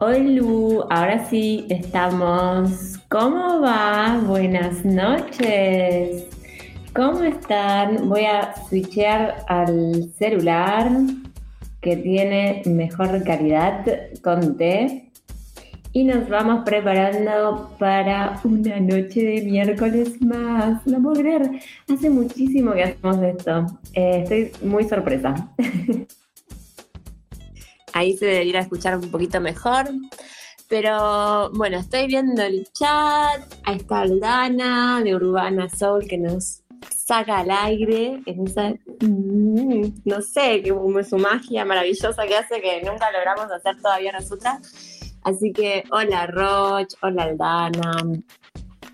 Hola, ahora sí estamos. ¿Cómo va? Buenas noches. ¿Cómo están? Voy a switchear al celular que tiene mejor calidad con T y nos vamos preparando para una noche de miércoles más. No puedo creer, hace muchísimo que hacemos esto. Eh, estoy muy sorpresa. Ahí se debería escuchar un poquito mejor. Pero bueno, estoy viendo el chat. Ahí está Aldana de Urbana Soul que nos saca al aire mm, no sé, como su magia maravillosa que hace que nunca logramos hacer todavía nosotras. Así que hola Roch, hola Aldana,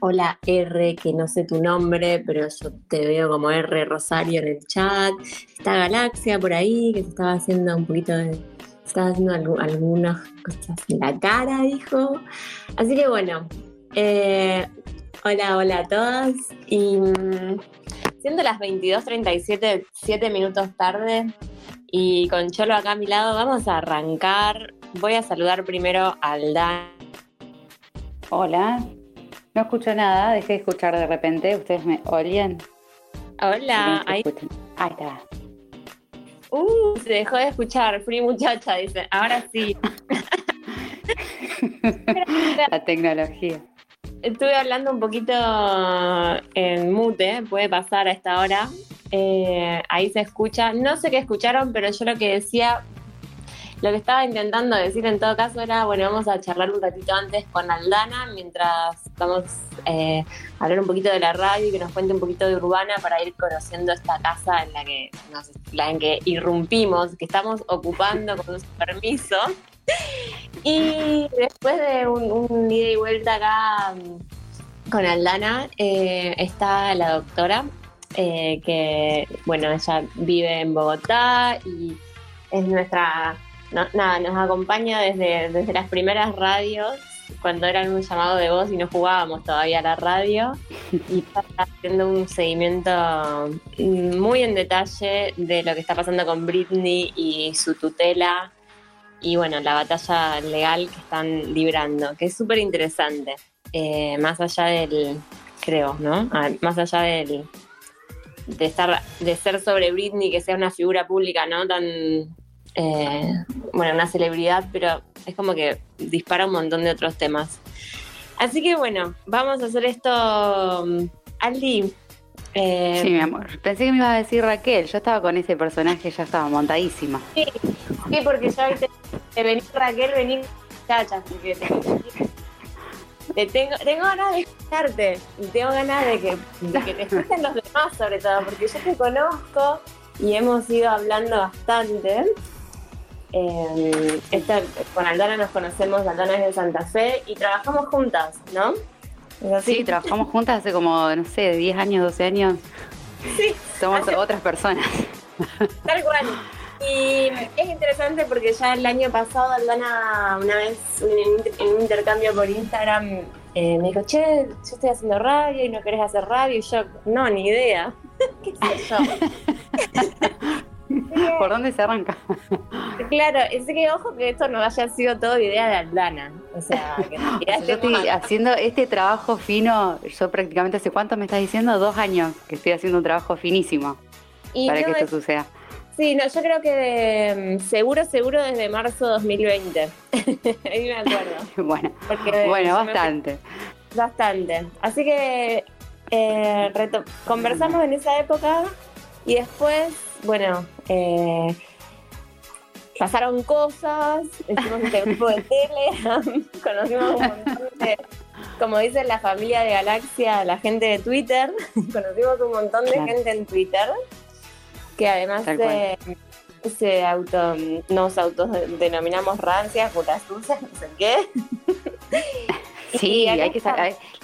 hola R, que no sé tu nombre, pero yo te veo como R Rosario en el chat. Está Galaxia por ahí, que se estaba haciendo un poquito de estaba haciendo algunas cosas en la cara, dijo. Así que bueno, eh, hola, hola a todos. Y mm, siendo las 22.37, 7 minutos tarde, y con Cholo acá a mi lado, vamos a arrancar. Voy a saludar primero al Dan. Hola, no escucho nada, dejé de escuchar de repente. ¿Ustedes me oyen? Hola, ahí. ahí está. Uh, se dejó de escuchar, Free muchacha, dice. Ahora sí. La tecnología. Estuve hablando un poquito en mute, puede pasar a esta hora. Eh, ahí se escucha. No sé qué escucharon, pero yo lo que decía lo que estaba intentando decir en todo caso era, bueno, vamos a charlar un ratito antes con Aldana mientras vamos eh, a hablar un poquito de la radio y que nos cuente un poquito de Urbana para ir conociendo esta casa en la que, la en que irrumpimos, que estamos ocupando con su permiso. Y después de un, ida y vuelta acá mm, con Aldana, eh, está la doctora, eh, que, bueno, ella vive en Bogotá y es nuestra nada, nos acompaña desde, desde las primeras radios, cuando eran un llamado de voz y no jugábamos todavía a la radio, y está haciendo un seguimiento muy en detalle de lo que está pasando con Britney y su tutela, y bueno, la batalla legal que están librando, que es súper interesante, eh, más allá del, creo, ¿no? Más allá del de estar de ser sobre Britney que sea una figura pública no tan eh, bueno, una celebridad, pero es como que dispara un montón de otros temas. Así que bueno, vamos a hacer esto. Mm, Aldi. Eh, sí, mi amor. Pensé que me iba a decir Raquel. Yo estaba con ese personaje, ya estaba montadísima. Sí, sí porque ya viste, venir Raquel, venir chacha. Te tengo, tengo ganas de escucharte y tengo ganas de que, de que te escuchen los demás, sobre todo, porque yo te conozco y hemos ido hablando bastante. Eh, con Aldana nos conocemos, Aldana es de Santa Fe y trabajamos juntas, ¿no? Sí, trabajamos juntas hace como, no sé, 10 años, 12 años. Sí. Somos otras personas. Tal cual. Y es interesante porque ya el año pasado Aldana una vez en un intercambio por Instagram eh, me dijo, che, yo estoy haciendo radio y no querés hacer radio y yo, no, ni idea. ¿Qué sé yo? ¿Por dónde se arranca? Claro, es que ojo que esto no haya sido todo idea de Aldana. O sea, que yo estoy haciendo este trabajo fino, yo prácticamente hace cuánto me estás diciendo, dos años que estoy haciendo un trabajo finísimo para que esto suceda. Sí, no, yo creo que mm, seguro, seguro desde marzo 2020. Ahí me acuerdo. bueno, bueno, bastante. Bastante. Así que eh, conversamos en esa época y después bueno, eh, pasaron cosas, hicimos este grupo de Telegram, conocimos un montón de, como dice la familia de Galaxia, la gente de Twitter, conocimos un montón de gente en Twitter, que además se, auto, nos autodenominamos rancias, putas sucias, no sé qué. Sí, hay que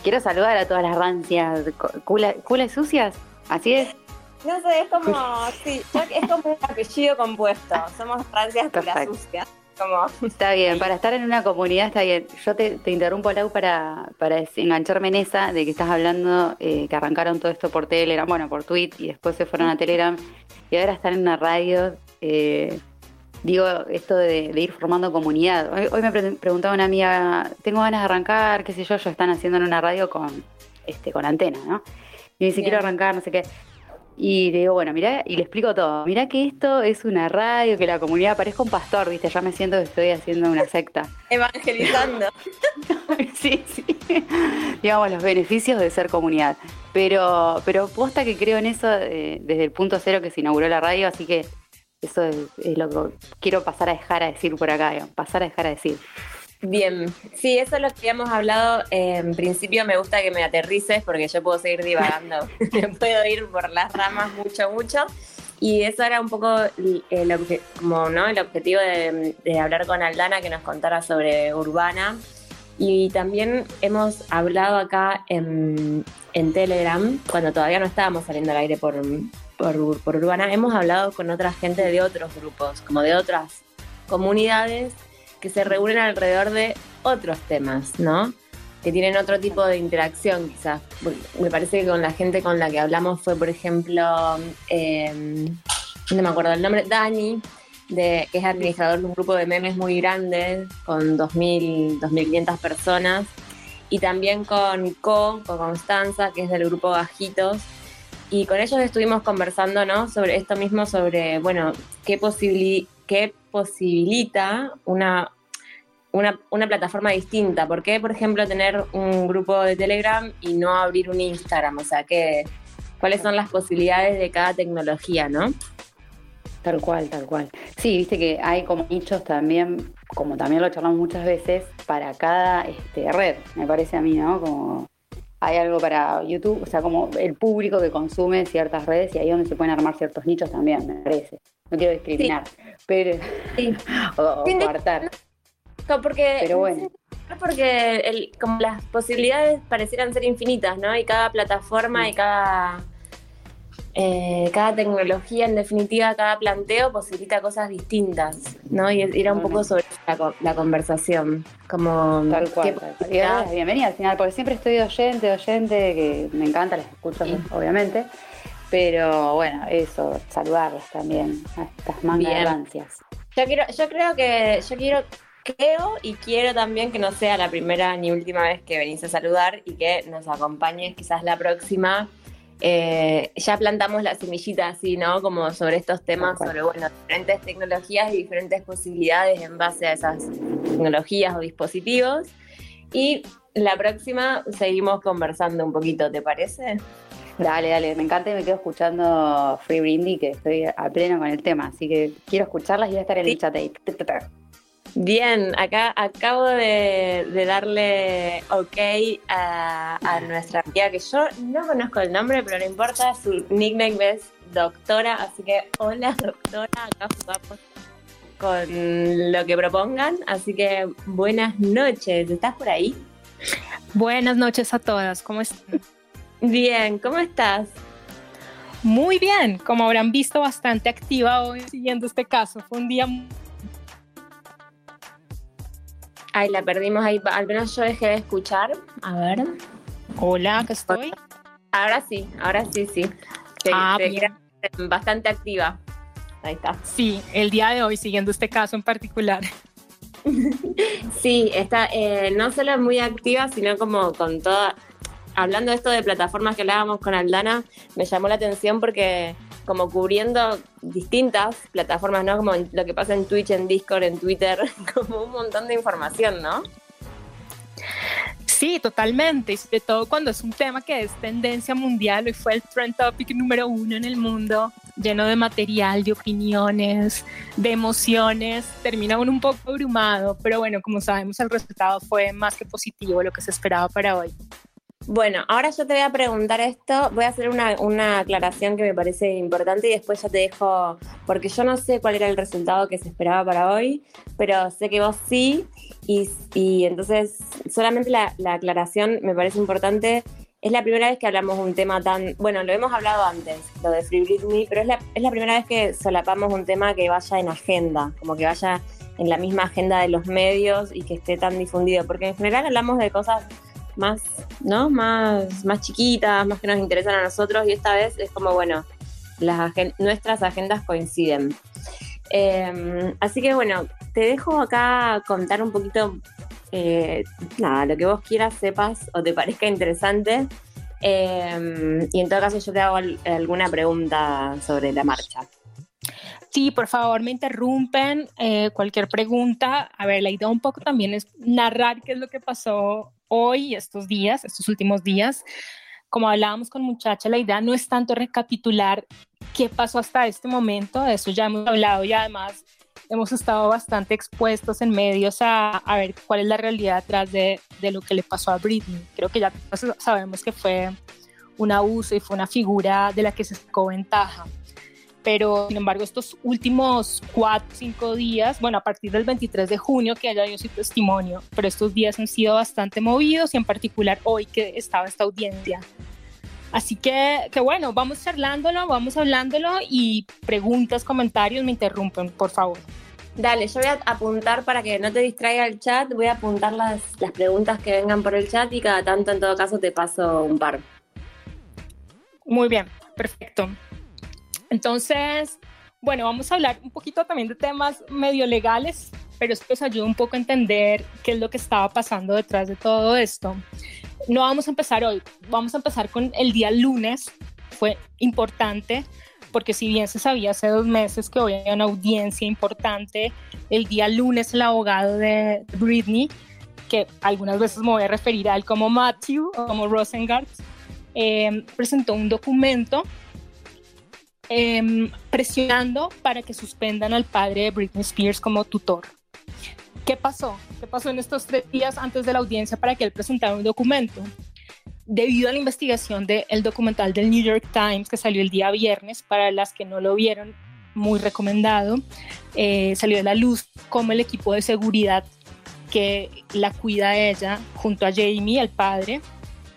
quiero saludar a todas las rancias, culas sucias, así es. No sé, es como, sí, es como un apellido compuesto. Somos Francias la sucia. Como... Está bien, para estar en una comunidad está bien. Yo te, interrumpo, Lau, para, para engancharme en esa de que estás hablando, eh, que arrancaron todo esto por Telegram, bueno, por Tweet, y después se fueron a Telegram, y ahora están en una radio. Eh, digo esto de, ir formando comunidad. Hoy, me preguntaba una amiga, tengo ganas de arrancar, qué sé yo, ellos están haciendo en una radio con, este, con antena, ¿no? Y me dice, quiero arrancar, no sé qué. Y le digo, bueno, mira, y le explico todo. Mira que esto es una radio, que la comunidad parezca un pastor, ¿viste? Ya me siento que estoy haciendo una secta. Evangelizando. sí, sí. Digamos, los beneficios de ser comunidad. Pero, pero posta que creo en eso eh, desde el punto cero que se inauguró la radio, así que eso es, lo que quiero pasar a dejar a decir por acá, pasar a dejar a decir. Bien, sí, eso es lo que habíamos hablado. En principio me gusta que me aterrices porque yo puedo seguir divagando, puedo ir por las ramas mucho, mucho. Y eso era un poco el, como, ¿no? el objetivo de, hablar con Aldana, que nos contara sobre Urbana. Y también hemos hablado acá en, en Telegram, cuando todavía no estábamos saliendo al aire por, por, Urbana, hemos hablado con otra gente de otros grupos, como de otras comunidades que se reúnen alrededor de otros temas, ¿no? Que tienen otro tipo de interacción, quizás. Me parece que con la gente con la que hablamos fue, por ejemplo, em, no me acuerdo el nombre, Dani, de, que es administrador de un grupo de memes muy grande, con 2.000, 2.500 personas. Y también con Co, con Constanza, que es del grupo Bajitos, y con ellos estuvimos conversando, ¿no? Sobre esto mismo, sobre, bueno, qué, qué posibilita una, una, plataforma distinta. ¿Por qué, por ejemplo, tener un grupo de Telegram y no abrir un Instagram? O sea, ¿qué, ¿cuáles son las posibilidades de cada tecnología, no? Tal cual, tal cual. Sí, viste que hay como nichos también, como también lo charlamos muchas veces, para cada este, red, me parece a mí, ¿no? Como hay algo para YouTube, o sea, como el público que consume ciertas redes y ahí es donde se pueden armar ciertos nichos también, me parece. No quiero discriminar, pero. o, o porque, pero bueno. Porque el, como las posibilidades parecieran ser infinitas, ¿no? Y cada plataforma y cada eh, cada tecnología, en definitiva, cada planteo posibilita cosas distintas, ¿no? Y era un poco sobre la, conversación, como... Tal cual, bienvenida al final, porque siempre estoy oyente, oyente, que me encanta, les escucho, obviamente, pero bueno, eso, saludarles también a estas mangas Yo, quiero, yo creo que, yo quiero creo y quiero también que no sea la primera ni última vez que venís a saludar y que nos acompañes quizás la próxima eh, ya plantamos la semillita así, ¿no? Como sobre estos temas, sobre, bueno, diferentes tecnologías y diferentes posibilidades en base a esas tecnologías o dispositivos. Y la próxima seguimos conversando un poquito, ¿te parece? Dale, dale, me encanta y me quedo escuchando Free Brindy, que estoy a pleno con el tema, así que quiero escucharlas y voy a estar en el chat ahí. Bien, acá acabo de, darle ok a, nuestra amiga que yo no conozco el nombre, pero no importa, su nickname es doctora, así que hola doctora, acá jugamos con lo que propongan, así que buenas noches, ¿estás por ahí? Buenas noches a todas, ¿cómo están? Bien, ¿cómo estás? Muy bien, como habrán visto, bastante activa hoy siguiendo este caso. Fue un día Ay, la perdimos ahí. Al menos yo dejé de escuchar. A ver. Hola, ¿qué estoy. Ahora sí, ahora sí, sí. ah, bastante activa. Ahí está. Sí, el día de hoy, siguiendo este caso en particular. sí, está eh, no solo muy activa, sino como con toda. Hablando de esto de plataformas que hablábamos con Aldana, me llamó la atención porque como cubriendo distintas plataformas, ¿no? Como lo que pasa en Twitch, en Discord, en Twitter, como un montón de información, ¿no? Sí, totalmente, y sobre todo cuando es un tema que es tendencia mundial, y fue el trend topic número uno en el mundo, lleno de material, de opiniones, de emociones, termina uno un poco abrumado, pero bueno, como sabemos el resultado fue más que positivo lo que se esperaba para hoy. Bueno, ahora yo te voy a preguntar esto, voy a hacer una, aclaración que me parece importante y después ya te dejo, porque yo no sé cuál era el resultado que se esperaba para hoy, pero sé que vos sí, y, entonces solamente la, aclaración me parece importante. Es la primera vez que hablamos un tema tan, bueno, lo hemos hablado antes, lo de Free Britney, pero es la, es la primera vez que solapamos un tema que vaya en agenda, como que vaya en la misma agenda de los medios y que esté tan difundido, porque en general hablamos de cosas más, ¿no? Más, más chiquitas, más que nos interesan a nosotros y esta vez es como, bueno, las nuestras agendas coinciden. Em, así que bueno, te dejo acá contar un poquito, eh, nada, lo que vos quieras, sepas o te parezca interesante. Em, y en todo caso yo te hago alguna pregunta sobre la marcha. Sí, por favor, me interrumpen. Eh, cualquier pregunta. A ver, la idea un poco también es narrar qué es lo que pasó hoy, estos días, estos últimos días. Como hablábamos con muchacha, la idea no es tanto recapitular qué pasó hasta este momento, de eso ya hemos hablado y además hemos estado bastante expuestos en medios a, ver cuál es la realidad detrás de, de, lo que le pasó a Britney. Creo que ya sabemos que fue un abuso y fue una figura de la que se sacó ventaja pero sin embargo estos últimos cuatro, cinco días, bueno, a partir del 23 de junio que haya dio su testimonio, pero estos días han sido bastante movidos y en particular hoy que estaba esta audiencia. Así que, que bueno, vamos charlándolo, vamos hablándolo y preguntas, comentarios, me interrumpen, por favor. Dale, yo voy a apuntar para que no te distraiga el chat, voy a apuntar las, las preguntas que vengan por el chat y cada tanto en todo caso te paso un par. Muy bien, perfecto. Entonces, bueno, vamos a hablar un poquito también de temas medio legales, pero esto nos ayuda un poco a entender qué es lo que estaba pasando detrás de todo esto. No vamos a empezar hoy, vamos a empezar con el día lunes. Fue importante porque si bien se sabía hace dos meses que hoy había una audiencia importante, el día lunes el abogado de Britney, que algunas veces me voy a referir a él como Matthew o como Rosengart, eh, presentó un documento Em, presionando para que suspendan al padre de Britney Spears como tutor. ¿Qué pasó? ¿Qué pasó en estos tres días antes de la audiencia para que él presentara un documento? Debido a la investigación del documental del New York Times que salió el día viernes, para las que no lo vieron, muy recomendado, eh, salió de la luz como el equipo de seguridad que la cuida a ella junto a Jamie, el padre,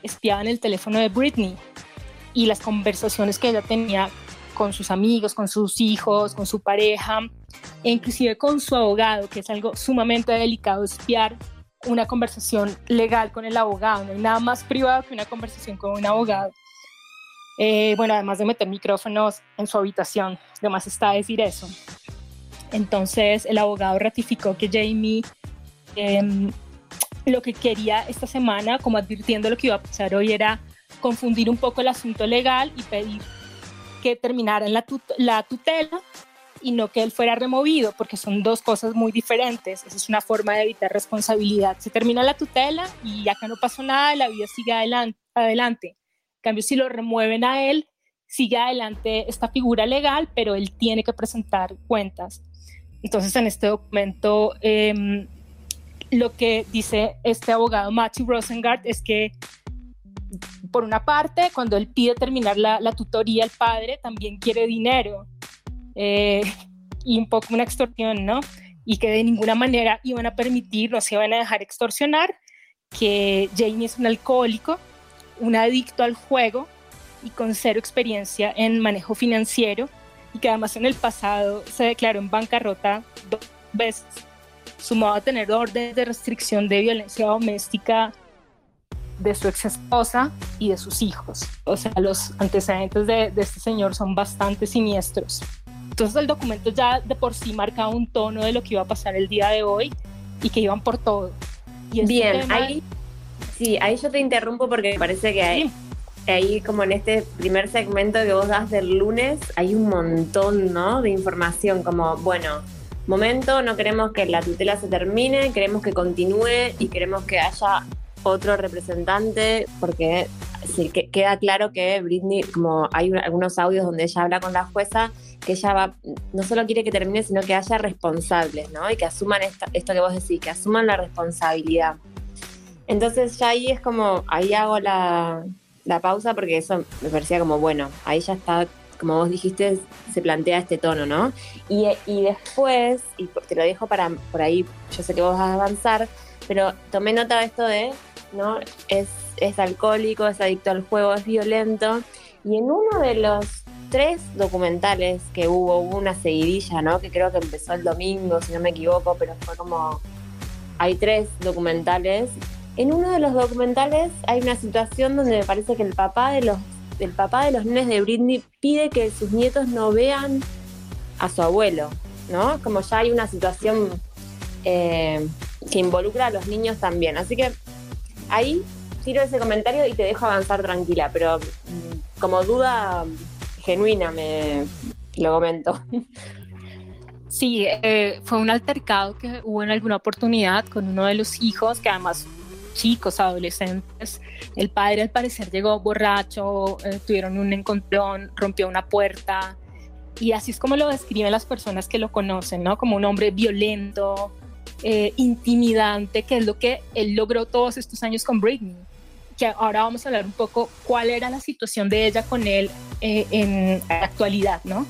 espiaban el teléfono de Britney y las conversaciones que ella tenía con sus amigos, con sus hijos, con su pareja, e inclusive con su abogado, que es algo sumamente delicado espiar una conversación legal con el abogado. No hay nada más privado que una conversación con un abogado. Eh, bueno, además de meter micrófonos en su habitación, además está decir eso. Entonces el abogado ratificó que Jamie em, lo que quería esta semana, como advirtiendo lo que iba a pasar hoy, era confundir un poco el asunto legal y pedir que terminara en la, la tutela y no que él fuera removido, porque son dos cosas muy diferentes. Esa es una forma de evitar responsabilidad. Se termina la tutela y acá no pasó nada, la vida sigue adelante. adelante. En cambio, si lo remueven a él, sigue adelante esta figura legal, pero él tiene que presentar cuentas. Entonces, en este documento, em, lo que dice este abogado Matthew Rosengart es que por una parte, cuando él pide terminar la, tutoría, el padre también quiere dinero eh, y un poco una extorsión, ¿no? Y que de ninguna manera iban a permitir, no se iban a dejar extorsionar, que Jamie es un alcohólico, un adicto al juego y con cero experiencia en manejo financiero y que además en el pasado se declaró en bancarrota dos veces, sumado a tener órdenes de restricción de violencia doméstica de su ex esposa y de sus hijos. O sea, los antecedentes de, este señor son bastante siniestros. Entonces el documento ya de por sí marcaba un tono de lo que iba a pasar el día de hoy y que iban por todo. Y este Bien, ahí, sí, ahí yo te interrumpo porque me parece que hay, ahí como en este primer segmento que vos das del lunes hay un montón ¿no? de información como, bueno, momento, no queremos que la tutela se termine, queremos que continúe y queremos que haya otro representante, porque sí, que, queda claro que Britney, como hay algunos audios donde ella habla con la jueza, que ella va, no solo quiere que termine, sino que haya responsables, ¿no? Y que asuman esto que vos decís, que asuman la responsabilidad. Entonces ya ahí es como, ahí hago la, la pausa porque eso me parecía como, bueno, ahí ya está, como vos dijiste, se plantea este tono, ¿no? Y, y después, y te lo dejo para, por ahí, yo sé que vos vas a avanzar, pero tomé nota de esto de ¿no? Es, es alcohólico, es adicto al juego, es violento. Y en uno de los tres documentales que hubo, hubo una seguidilla, ¿no? Que creo que empezó el domingo, si no me equivoco, pero fue como. Hay tres documentales. En uno de los documentales hay una situación donde me parece que el papá de los, el papá de los nenes de Britney pide que sus nietos no vean a su abuelo. ¿no? Como ya hay una situación eh, que involucra a los niños también. Así que ahí tiro ese comentario y te dejo avanzar tranquila, pero mm, como duda genuina me lo comento. Sí, eh, fue un altercado que hubo en alguna oportunidad con uno de los hijos, que además chicos, adolescentes. El padre al parecer llegó borracho, eh, tuvieron un encontrón, rompió una puerta. Y así es como lo describen las personas que lo conocen, ¿no? Como un hombre violento, eh, intimidante, que es lo que él logró todos estos años con Britney. Que ahora vamos a hablar un poco cuál era la situación de ella con él en la actualidad, ¿no?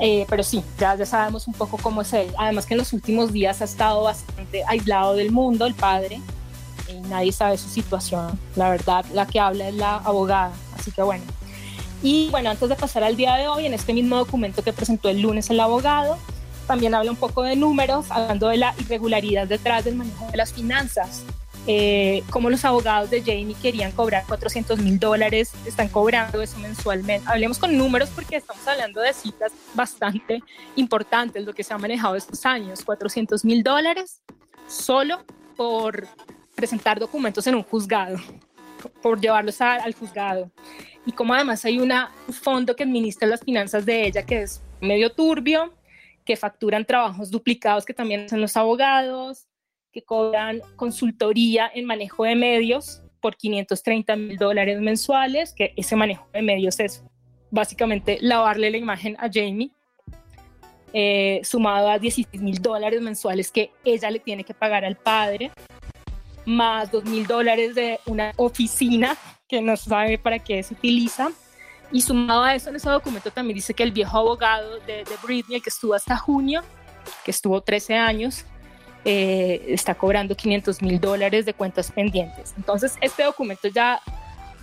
Eh, pero sí, ya, ya sabemos un poco cómo es él. Además que en los últimos días ha estado bastante aislado del mundo, el padre, y nadie sabe su situación. La verdad, la que habla es la abogada. Así que bueno. Y bueno, antes de pasar al día de hoy, en este mismo documento que presentó el lunes el abogado, también habla un poco de números, hablando de la irregularidad detrás del manejo de las finanzas eh, los abogados de Jamie querían cobrar 400 mil dólares, están cobrando eso mensualmente. Hablemos con números porque estamos hablando de cifras bastante importantes, lo que se ha manejado estos años, 400 mil dólares solo por presentar documentos en un juzgado, por llevarlos al juzgado. Y como además hay un fondo que administra las finanzas de ella que es medio turbio, que facturan trabajos duplicados que también hacen los abogados, que cobran consultoría en manejo de medios por 530 mil dólares mensuales, que ese manejo de medios es básicamente lavarle la imagen a Jamie, eh, sumado a 16 mil dólares mensuales que ella le tiene que pagar al padre, más 2 mil dólares de una oficina que no sabe para qué se utiliza. Y sumado a eso, en ese documento también dice que el viejo abogado de, de Britney, el que estuvo hasta junio, que estuvo 13 años, eh, está cobrando 500 mil dólares de cuentas pendientes. Entonces, este documento ya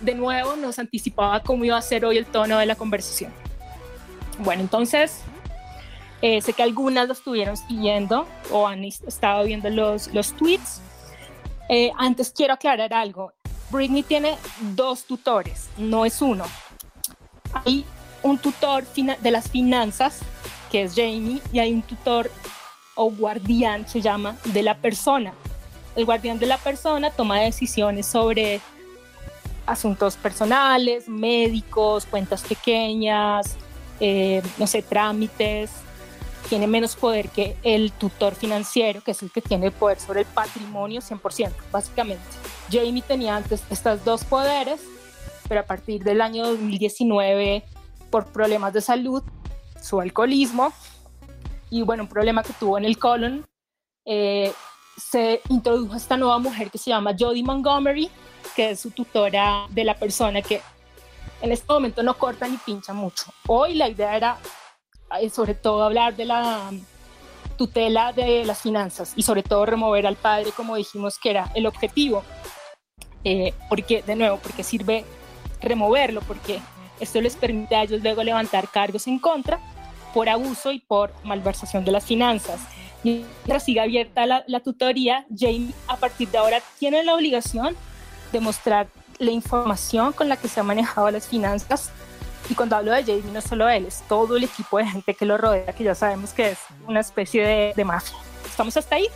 de nuevo nos anticipaba cómo iba a ser hoy el tono de la conversación. Bueno, entonces, eh, sé que algunas lo estuvieron siguiendo o han estado viendo los, los tweets. Eh, antes quiero aclarar algo. Britney tiene dos tutores, no es uno. Hay un tutor de las finanzas, que es Jamie, y hay un tutor o guardián se llama de la persona. El guardián de la persona toma decisiones sobre asuntos personales, médicos, cuentas pequeñas, eh, no sé, trámites. Tiene menos poder que el tutor financiero, que es el que tiene poder sobre el patrimonio 100%, básicamente. Jamie tenía antes estos dos poderes, pero a partir del año 2019, por problemas de salud, su alcoholismo, y bueno, un problema que tuvo en el colon, eh, se introdujo esta nueva mujer que se llama Jodie Montgomery, que es su tutora de la persona que en este momento no corta ni pincha mucho. Hoy la idea era eh, sobre todo hablar de la tutela de las finanzas y sobre todo remover al padre, como dijimos que era el objetivo. Eh, porque, de nuevo, porque sirve removerlo, porque esto les permite a ellos luego levantar cargos en contra por abuso y por malversación de las finanzas. Mientras sigue abierta la, tutoría, Jamie a partir de ahora tiene la obligación de mostrar la información con la que se han manejado las finanzas. Y cuando hablo de Jamie, no solo él, es todo el equipo de gente que lo rodea, que ya sabemos que es una especie de, de mafia. ¿Estamos hasta ahí?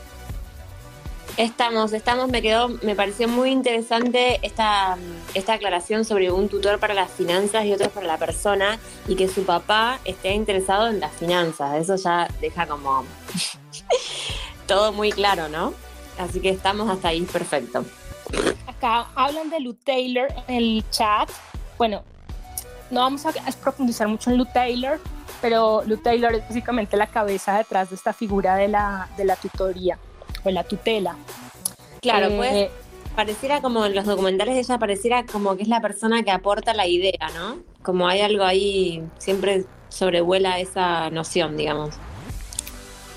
Estamos, estamos, me quedó, me pareció muy interesante esta, esta aclaración sobre un tutor para las finanzas y otro para la persona y que su papá esté interesado en las finanzas. Eso ya deja como todo muy claro, ¿no? Así que estamos hasta ahí, perfecto. Acá hablan de Lou Taylor en el chat. Bueno, no vamos a profundizar mucho en Lou Taylor, pero Lou Taylor es básicamente la cabeza detrás de esta figura de la, de la tutoría o la tutela. Claro, eh, pues pareciera como en los documentales de ella pareciera como que es la persona que aporta la idea, ¿no? Como hay algo ahí, siempre sobrevuela esa noción, digamos.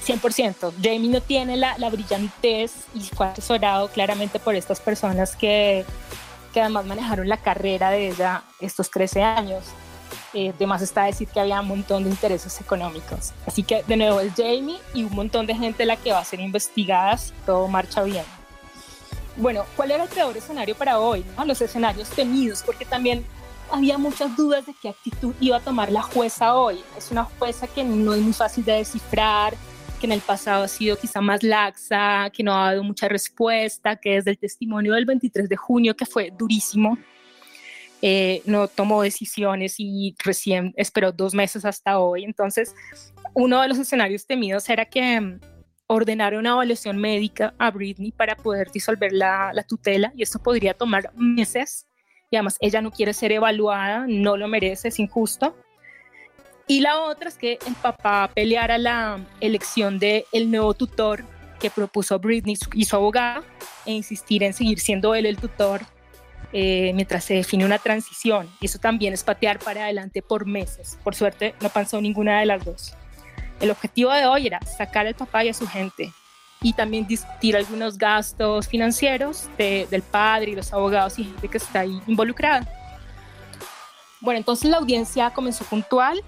100%. Jamie no tiene la, la brillantez y fue asesorado claramente por estas personas que, que además manejaron la carrera de ella estos 13 años. Eh, además está decir que había un montón de intereses económicos. Así que de nuevo es Jamie y un montón de gente la que va a ser investigada si todo marcha bien. Bueno, ¿cuál era el peor escenario para hoy? Los escenarios temidos, porque también había muchas dudas de qué actitud iba a tomar la jueza hoy. Es una jueza que no es muy fácil de descifrar, que en el pasado ha sido quizá más laxa, que no ha dado mucha respuesta, que desde el testimonio del 23 de junio, que fue durísimo, eh, no tomó decisiones y recién esperó dos meses hasta hoy. Entonces, uno de los escenarios temidos era que mm, ordenara una evaluación médica a Britney para poder disolver la, la tutela y esto podría tomar meses y además ella no quiere ser evaluada, no lo merece, es injusto. Y la otra es que el papá peleara la elección del el nuevo tutor que propuso Britney y su abogada e insistir en seguir siendo él el tutor eh, mientras se define una transición. Y eso también es patear para adelante por meses. Por suerte no pasó ninguna de las dos. El objetivo de hoy era sacar al papá y a su gente y también discutir algunos gastos financieros del padre y los abogados y gente que está ahí involucrada. Bueno, entonces la audiencia comenzó puntual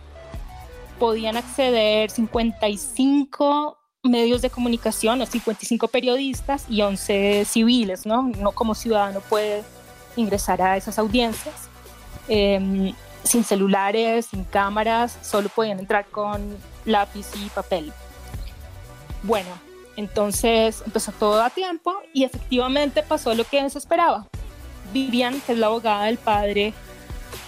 podían acceder 55 medios de comunicación o 55 periodistas y 11 civiles, ¿no? No como ciudadano puede ingresar a esas audiencias. Em, sin celulares, sin cámaras, solo podían entrar con lápiz y papel. Bueno, entonces empezó todo a tiempo y efectivamente pasó lo que se esperaba. Vivian, que es la abogada del padre,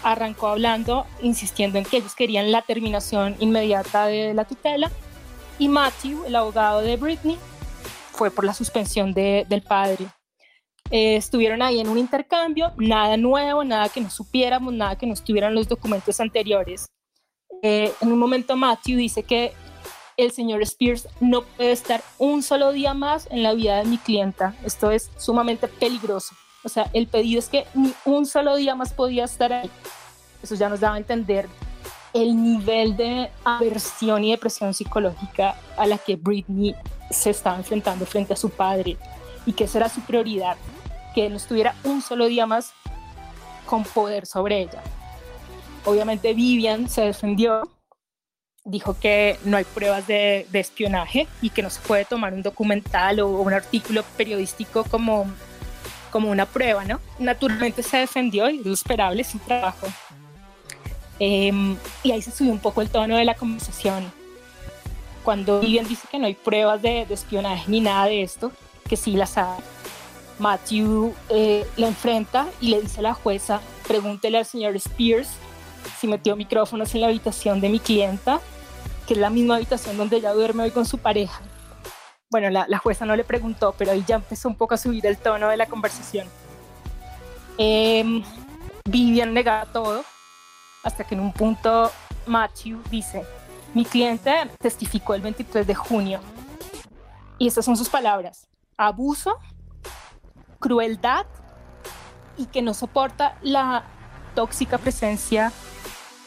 arrancó hablando, insistiendo en que ellos querían la terminación inmediata de la tutela y Matthew, el abogado de Britney, fue por la suspensión del padre. Eh, estuvieron ahí en un intercambio, nada nuevo, nada que no supiéramos, nada que no estuvieran los documentos anteriores. Eh, en un momento Matthew dice que el señor Spears no puede estar un solo día más en la vida de mi clienta. Esto es sumamente peligroso. O sea, el pedido es que ni un solo día más podía estar ahí. Eso ya nos daba a entender el nivel de aversión y depresión psicológica a la que Britney se estaba enfrentando frente a su padre y que esa era su prioridad, que no estuviera un solo día más con poder sobre ella. Obviamente Vivian se defendió, dijo que no hay pruebas de, de espionaje y que no se puede tomar un documental o un artículo periodístico como como una prueba, ¿no? Naturalmente se defendió y es esperable su trabajo. Em, y ahí se subió un poco el tono de la conversación. Cuando Vivian dice que no hay pruebas de, espionaje ni nada de esto, que sí las ha, Matthew eh, la enfrenta y le dice a la jueza, pregúntele al señor Spears si metió micrófonos en la habitación de mi clienta, que es la misma habitación donde ella duerme hoy con su pareja bueno, la, jueza no le preguntó, pero ahí ya empezó un poco a subir el tono de la conversación. Eh, Vivian negaba todo, hasta que en un punto Matthew dice, mi cliente testificó el 23 de junio, y estas son sus palabras, abuso, crueldad y que no soporta la tóxica presencia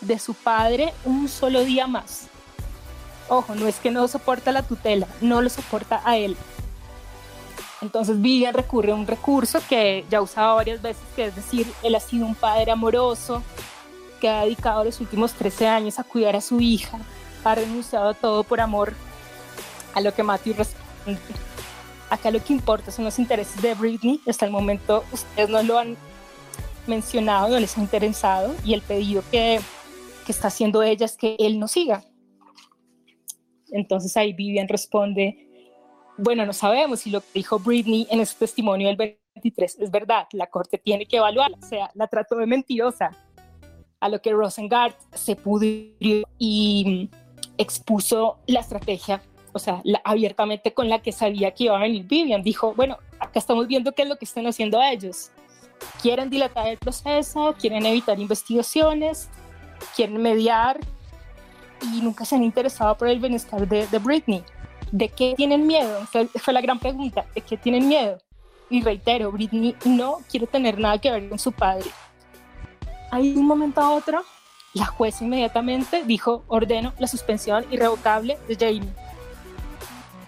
de su padre un solo día más. Ojo, no es que no soporta la tutela, no lo soporta a él. Entonces Vivian recurre a un recurso que ya usaba varias veces, que es decir, él ha sido un padre amoroso, que ha dedicado los últimos 13 años a cuidar a su hija, ha renunciado a todo por amor, a lo que Matthew responde. Acá lo que importa son los intereses de Britney. Hasta el momento ustedes no lo han mencionado, no les ha interesado y el pedido que, que está haciendo ella es que él no siga. Entonces ahí Vivian responde, bueno, no sabemos si lo que dijo Britney en ese testimonio del 23 es verdad, la corte tiene que evaluarla, o sea, la trató de mentirosa, a lo que Rosengart se pudrió y expuso la estrategia, o sea, abiertamente con la que sabía que iba a venir Vivian. Dijo, bueno, acá estamos viendo qué es lo que están haciendo ellos. Quieren dilatar el proceso, quieren evitar investigaciones, quieren mediar, y nunca se han interesado por el bienestar de, Britney. ¿De qué tienen miedo? Fue la gran pregunta. ¿De qué tienen miedo? Y reitero, Britney no quiere tener nada que ver con su padre. Ahí de un momento a otro, la jueza inmediatamente dijo, ordeno la suspensión irrevocable de Jamie.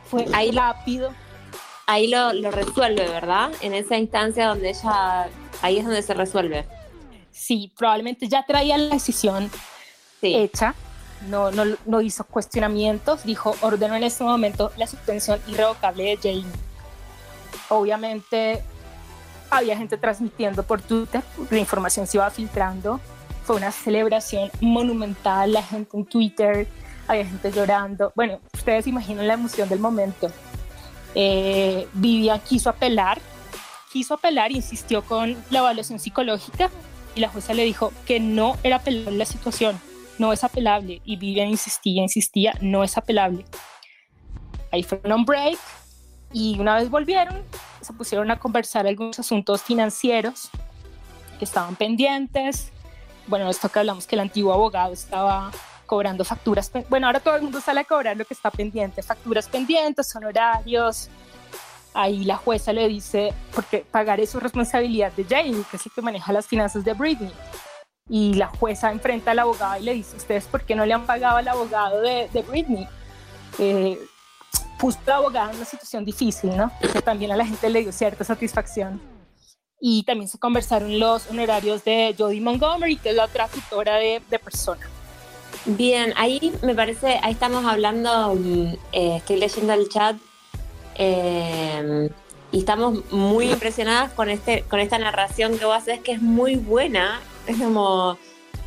Fue ahí lápido. Ahí lo, lo resuelve, ¿verdad? En esa instancia donde ella, ahí es donde se resuelve. Sí, probablemente ya traía la decisión sí. hecha, no, no, no hizo cuestionamientos, dijo, ordeno en este momento la suspensión irrevocable de Jamie. Obviamente había gente transmitiendo por Twitter, la información se iba filtrando fue una celebración monumental, la gente en Twitter, había gente llorando. Bueno, ustedes imaginan la emoción del momento. Eh, Vivian quiso apelar, quiso apelar, insistió con la evaluación psicológica y la jueza le dijo que no era apelable la situación, no es apelable. Y Vivian insistía, insistía, no es apelable. Ahí fue un break y una vez volvieron, se pusieron a conversar algunos asuntos financieros que estaban pendientes. Bueno, esto que hablamos que el antiguo abogado estaba cobrando facturas. Bueno, ahora todo el mundo sale a cobrar lo que está pendiente, facturas pendientes, honorarios. Ahí la jueza le dice, porque pagar es su responsabilidad de Jamie, que es el que maneja las finanzas de Britney. Y la jueza enfrenta al abogado y le dice, ¿ustedes por qué no le han pagado al abogado de, de Britney? Eh, puso al abogado en una situación difícil, ¿no? Que también a la gente le dio cierta satisfacción. Y también se conversaron los honorarios de Jodie Montgomery, que es la otra tutora de, de persona. Bien, ahí me parece, ahí estamos hablando, mm, eh, estoy leyendo el chat eh, y estamos muy impresionadas con este, con esta narración que vos haces, que es muy buena. Es como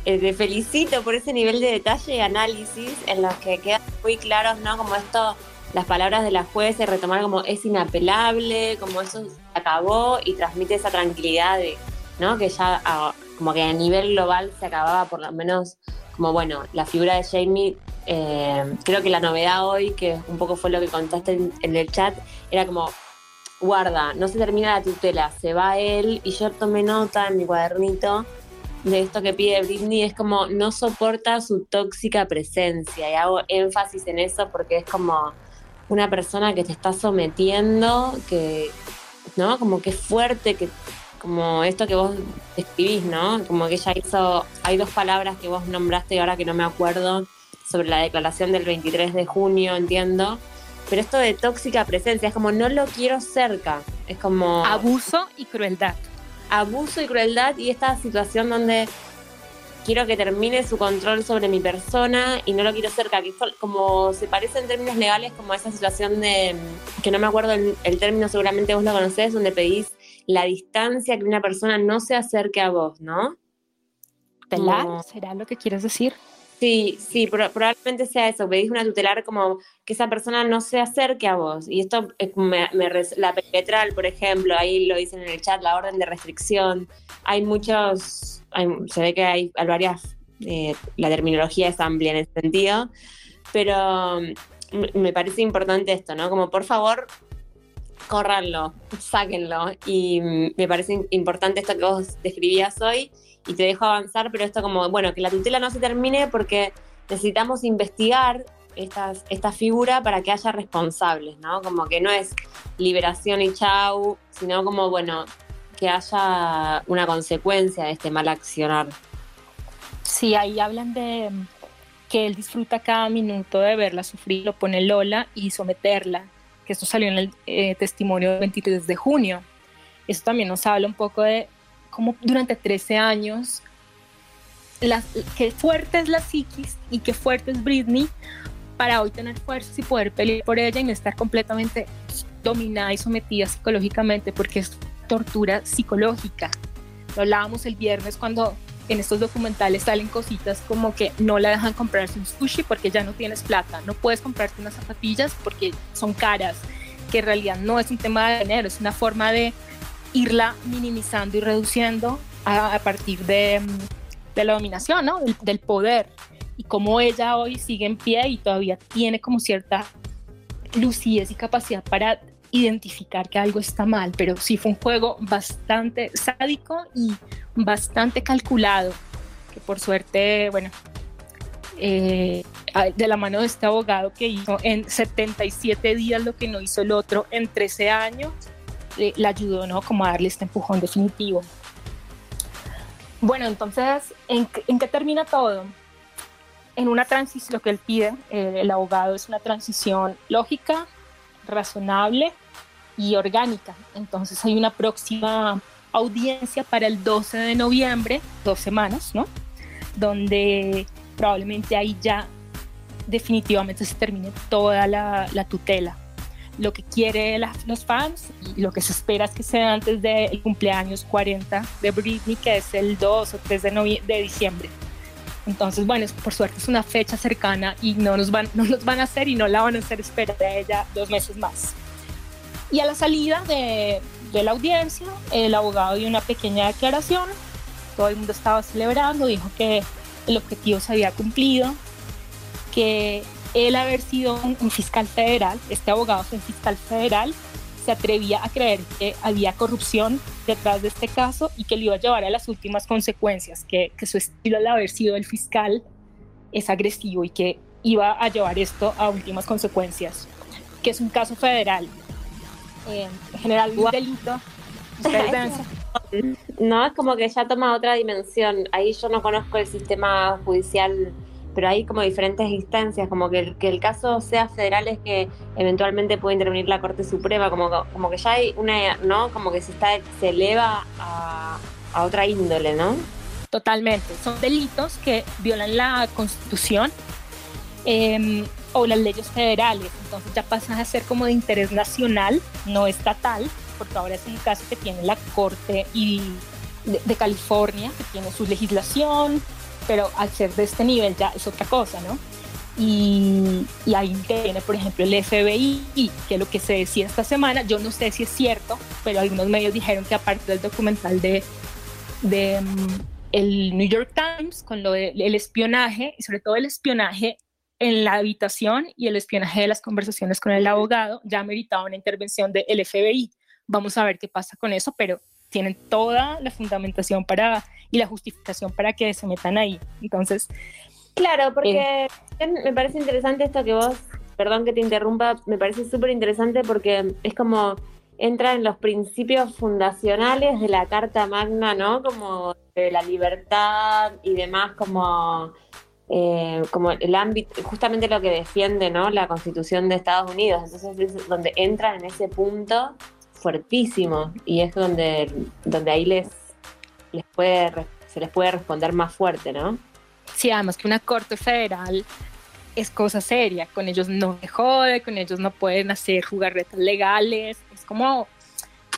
eh, te felicito por ese nivel de detalle y análisis en los que quedan muy claros, ¿no? Como esto, las palabras de la jueza y retomar como es inapelable, como eso se acabó y transmite esa tranquilidad de, ¿no? Que ya ah, como que a nivel global se acababa por lo menos como bueno, la figura de Jamie, eh, creo que la novedad hoy, que un poco fue lo que contaste en, el chat, era como, guarda, no se termina la tutela, se va él, y yo tomé nota en mi cuadernito de esto que pide Britney, es como, no soporta su tóxica presencia, y hago énfasis en eso porque es como una persona que te está sometiendo, que, ¿no? Como que es fuerte, que como esto que vos escribís, ¿no? Como que ella hizo, hay dos palabras que vos nombraste y ahora que no me acuerdo, sobre la declaración del 23 de junio, entiendo. Pero esto de tóxica presencia, es como no lo quiero cerca, es como... Abuso y crueldad. Abuso y crueldad y esta situación donde quiero que termine su control sobre mi persona y no lo quiero cerca, que como se parece en términos legales como esa situación de, que no me acuerdo el, el término, seguramente vos lo conocés, donde pedís la distancia que una persona no se acerque a vos, ¿no? ¿Tutelar? ¿Será lo que quieres decir? Sí, sí, probablemente sea eso, pedís una tutelar como que esa persona no se acerque a vos. Y esto, es me, la petrol, por ejemplo, ahí lo dicen en el chat, la orden de restricción. Hay muchos, se ve que hay, varias, eh, la terminología es amplia en ese sentido, pero mm, me parece importante esto, ¿no? Como por favor, córranlo, sáquenlo. Y me parece importante esto que vos describías hoy y te dejo avanzar, pero esto como, bueno, que la tutela no se termine porque necesitamos investigar estas, esta figura para que haya responsables, ¿no? Como que no es liberación y chau, sino como, bueno, que haya una consecuencia de este mal accionar. Sí, ahí hablan de que él disfruta cada minuto de verla sufrir, lo pone Lola y someterla que esto salió en el eh, testimonio del 23 de junio. Esto también nos habla un poco de cómo durante 13 años, las, qué fuerte es la psiquis y qué fuerte es Britney para hoy tener fuerzas y poder pelear por ella y no estar completamente dominada y sometida psicológicamente, porque es tortura psicológica. Lo hablábamos el viernes cuando en estos documentales salen cositas como que no la dejan comprarse un sushi porque ya no tienes plata, no puedes comprarte unas zapatillas porque son caras, que en realidad no es un tema de dinero, es una forma de irla minimizando y reduciendo a, partir de, de, la dominación, ¿no? del, del poder. Y como ella hoy sigue en pie y todavía tiene como cierta lucidez y capacidad para identificar que algo está mal, pero sí fue un juego bastante sádico y bastante calculado, que por suerte, bueno, eh, de la mano de este abogado que hizo en 77 días lo que no hizo el otro en 13 años, le ayudó ¿no? como a darle este empujón definitivo. Bueno, entonces, ¿en, qué termina todo? En una transición, lo que él pide, el abogado, es una transición lógica, razonable y orgánica. Entonces hay una próxima audiencia para el 12 de noviembre, dos semanas, ¿no? Donde probablemente ahí ya definitivamente se termine toda la, tutela. lo que quiere los fans y lo que se espera es que sea antes del cumpleaños 40 de Britney, que es el 2 o 3 de, de diciembre. Entonces, bueno, por suerte es una fecha cercana y no nos, van, no nos van a hacer y no la van a hacer esperar a ella dos meses más. Y a la salida de, de la audiencia, el abogado dio una pequeña declaración, todo el mundo estaba celebrando, dijo que el objetivo se había cumplido, que él haber sido un, fiscal federal, este abogado fue un fiscal federal, se atrevía a creer que había corrupción detrás de este caso y que le iba a llevar a las últimas consecuencias, que, que su estilo al haber sido el fiscal es agresivo y que iba a llevar esto a últimas consecuencias, que es un caso federal. Eh, en general, un delito. No, es como que ya toma otra dimensión. Ahí yo no conozco el sistema judicial pero hay como diferentes instancias, como que el, que el caso sea federal es que eventualmente puede intervenir la Corte Suprema, como, como que ya hay una, ¿no? Como que se, está, se eleva a, otra índole, ¿no? Totalmente, son delitos que violan la Constitución em, o las leyes federales, entonces ya pasan a ser como de interés nacional, no estatal, porque ahora es un caso que tiene la Corte y de California, que tiene su legislación, pero al ser de este nivel ya es otra cosa, ¿no? Y, y ahí viene, por ejemplo, el FBI, que lo que se decía esta semana, yo no sé si es cierto, pero algunos medios dijeron que aparte del documental de, de mm, el New York Times, con lo del espionaje, y sobre todo el espionaje en la habitación y el espionaje de las conversaciones con el abogado, ya meritaba una intervención del FBI. Vamos a ver qué pasa con eso, pero tienen toda la fundamentación para y la justificación para que se metan ahí. Entonces, claro, porque eh, me parece interesante esto que vos, perdón que te interrumpa, me parece súper interesante porque es como entra en los principios fundacionales de la Carta Magna, ¿no? Como de la libertad y demás, como, eh, como el ámbito, justamente lo que defiende, ¿no? La Constitución de Estados Unidos. Entonces es donde entran en ese punto fuertísimo y es donde, donde ahí les les puede, se les puede responder más fuerte, ¿no? Sí, además que una corte federal es cosa seria, con ellos no se jode, con ellos no pueden hacer jugarretas legales, es como,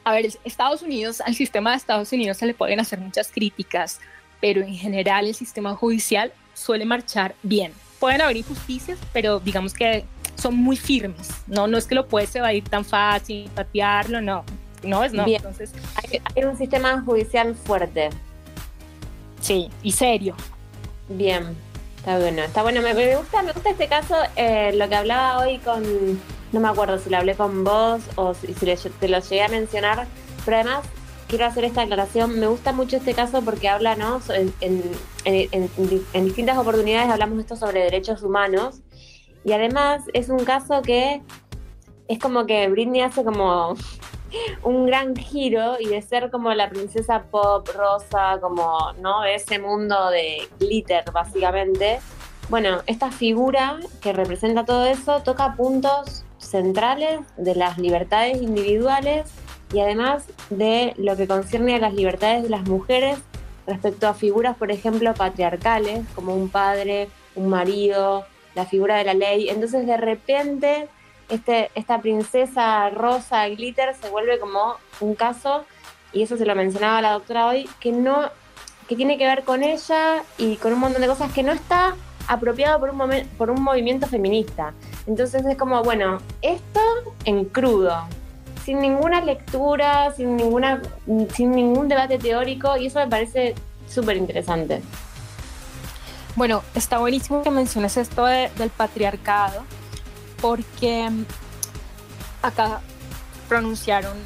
a ver, Estados Unidos, al sistema de Estados Unidos se le pueden hacer muchas críticas, pero en general el sistema judicial suele marchar bien. Pueden haber injusticias, pero digamos que son muy firmes, no, no es que lo puedes evadir tan fácil, patearlo, no, no es no. Entonces, hay, un sistema judicial fuerte. Sí, y serio. Bien, está bueno. Está bueno, me, gusta, me gusta este caso, eh, lo que hablaba hoy con, no me acuerdo si lo hablé con vos o si, te lo llegué a mencionar, pero además quiero hacer esta aclaración. Me gusta mucho este caso porque habla, ¿no? En, en, distintas oportunidades hablamos esto sobre derechos humanos. Y además es un caso que es como que Britney hace como un gran giro y de ser como la princesa pop rosa, como no ese mundo de glitter básicamente. Bueno, esta figura que representa todo eso toca puntos centrales de las libertades individuales y además de lo que concierne a las libertades de las mujeres respecto a figuras, por ejemplo, patriarcales, como un padre, un marido, la figura de la ley. Entonces, de repente, este, esta princesa rosa glitter se vuelve como un caso, y eso se lo mencionaba la doctora hoy, que no, que tiene que ver con ella y con un montón de cosas que no está apropiado por un, por un movimiento feminista. Entonces es como, bueno, esto en crudo, sin ninguna lectura, sin, ninguna, sin ningún debate teórico, y eso me parece súper interesante. Bueno, está buenísimo que menciones esto del patriarcado, porque acá pronunciaron,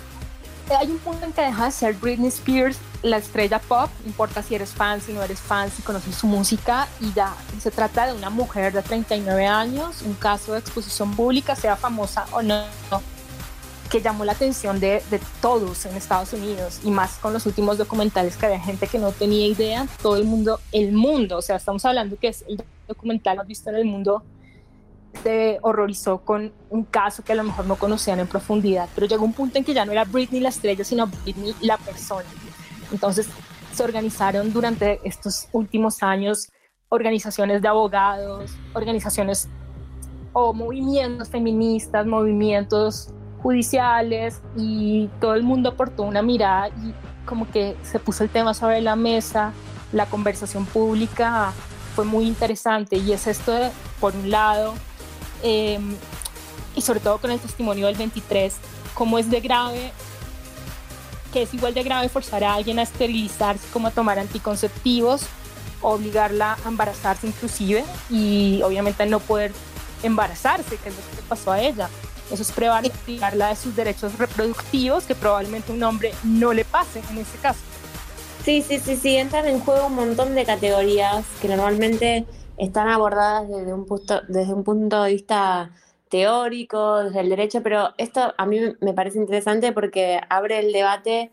hay un punto en que deja de ser Britney Spears la estrella pop, importa si eres fan, si no eres fan, si conoces su música y ya se trata de una mujer de 39 años, un caso de exposición pública, sea famosa o no, que llamó la atención de, de, todos en Estados Unidos y más con los últimos documentales que había gente que no tenía idea, todo el mundo, el mundo, o sea, estamos hablando que es el documental más visto en el mundo se horrorizó con un caso que a lo mejor no conocían en profundidad, pero llegó un punto en que ya no era Britney la estrella, sino Britney la persona. Entonces se organizaron durante estos últimos años organizaciones de abogados, organizaciones o movimientos feministas, movimientos judiciales y todo el mundo aportó una mirada y como que se puso el tema sobre la mesa, la conversación pública fue muy interesante y es esto de, por un lado, em, y sobre todo con el testimonio del 23, cómo es de grave, que es igual de grave forzar a alguien a esterilizarse como a tomar anticonceptivos, obligarla a embarazarse inclusive y obviamente no poder embarazarse, que es lo que pasó a ella. Eso es privarla de sus derechos reproductivos que probablemente un hombre no le pase en ese caso. Sí, sí, sí, sí, entran en juego un montón de categorías que normalmente están abordadas desde un punto, desde un punto de vista teórico, desde el derecho, pero esto a mí me parece interesante porque abre el debate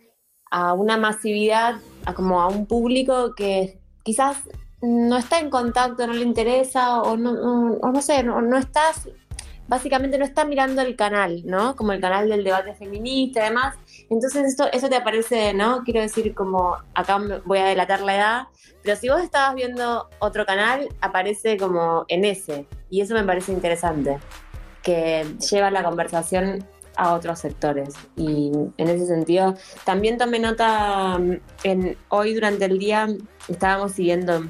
a una masividad, a como a un público que quizás no está en contacto, no le interesa o no, o no sé, no, no estás básicamente no está mirando el canal, ¿no? Como el canal del debate feminista y demás. Entonces esto, eso te aparece, ¿no? Quiero decir, como acá voy a delatar la edad, pero si vos estabas viendo otro canal, aparece como en ese. Y eso me parece interesante, que lleva la conversación a otros sectores. Y en ese sentido, también tomé nota, mm, en, hoy durante el día estábamos siguiendo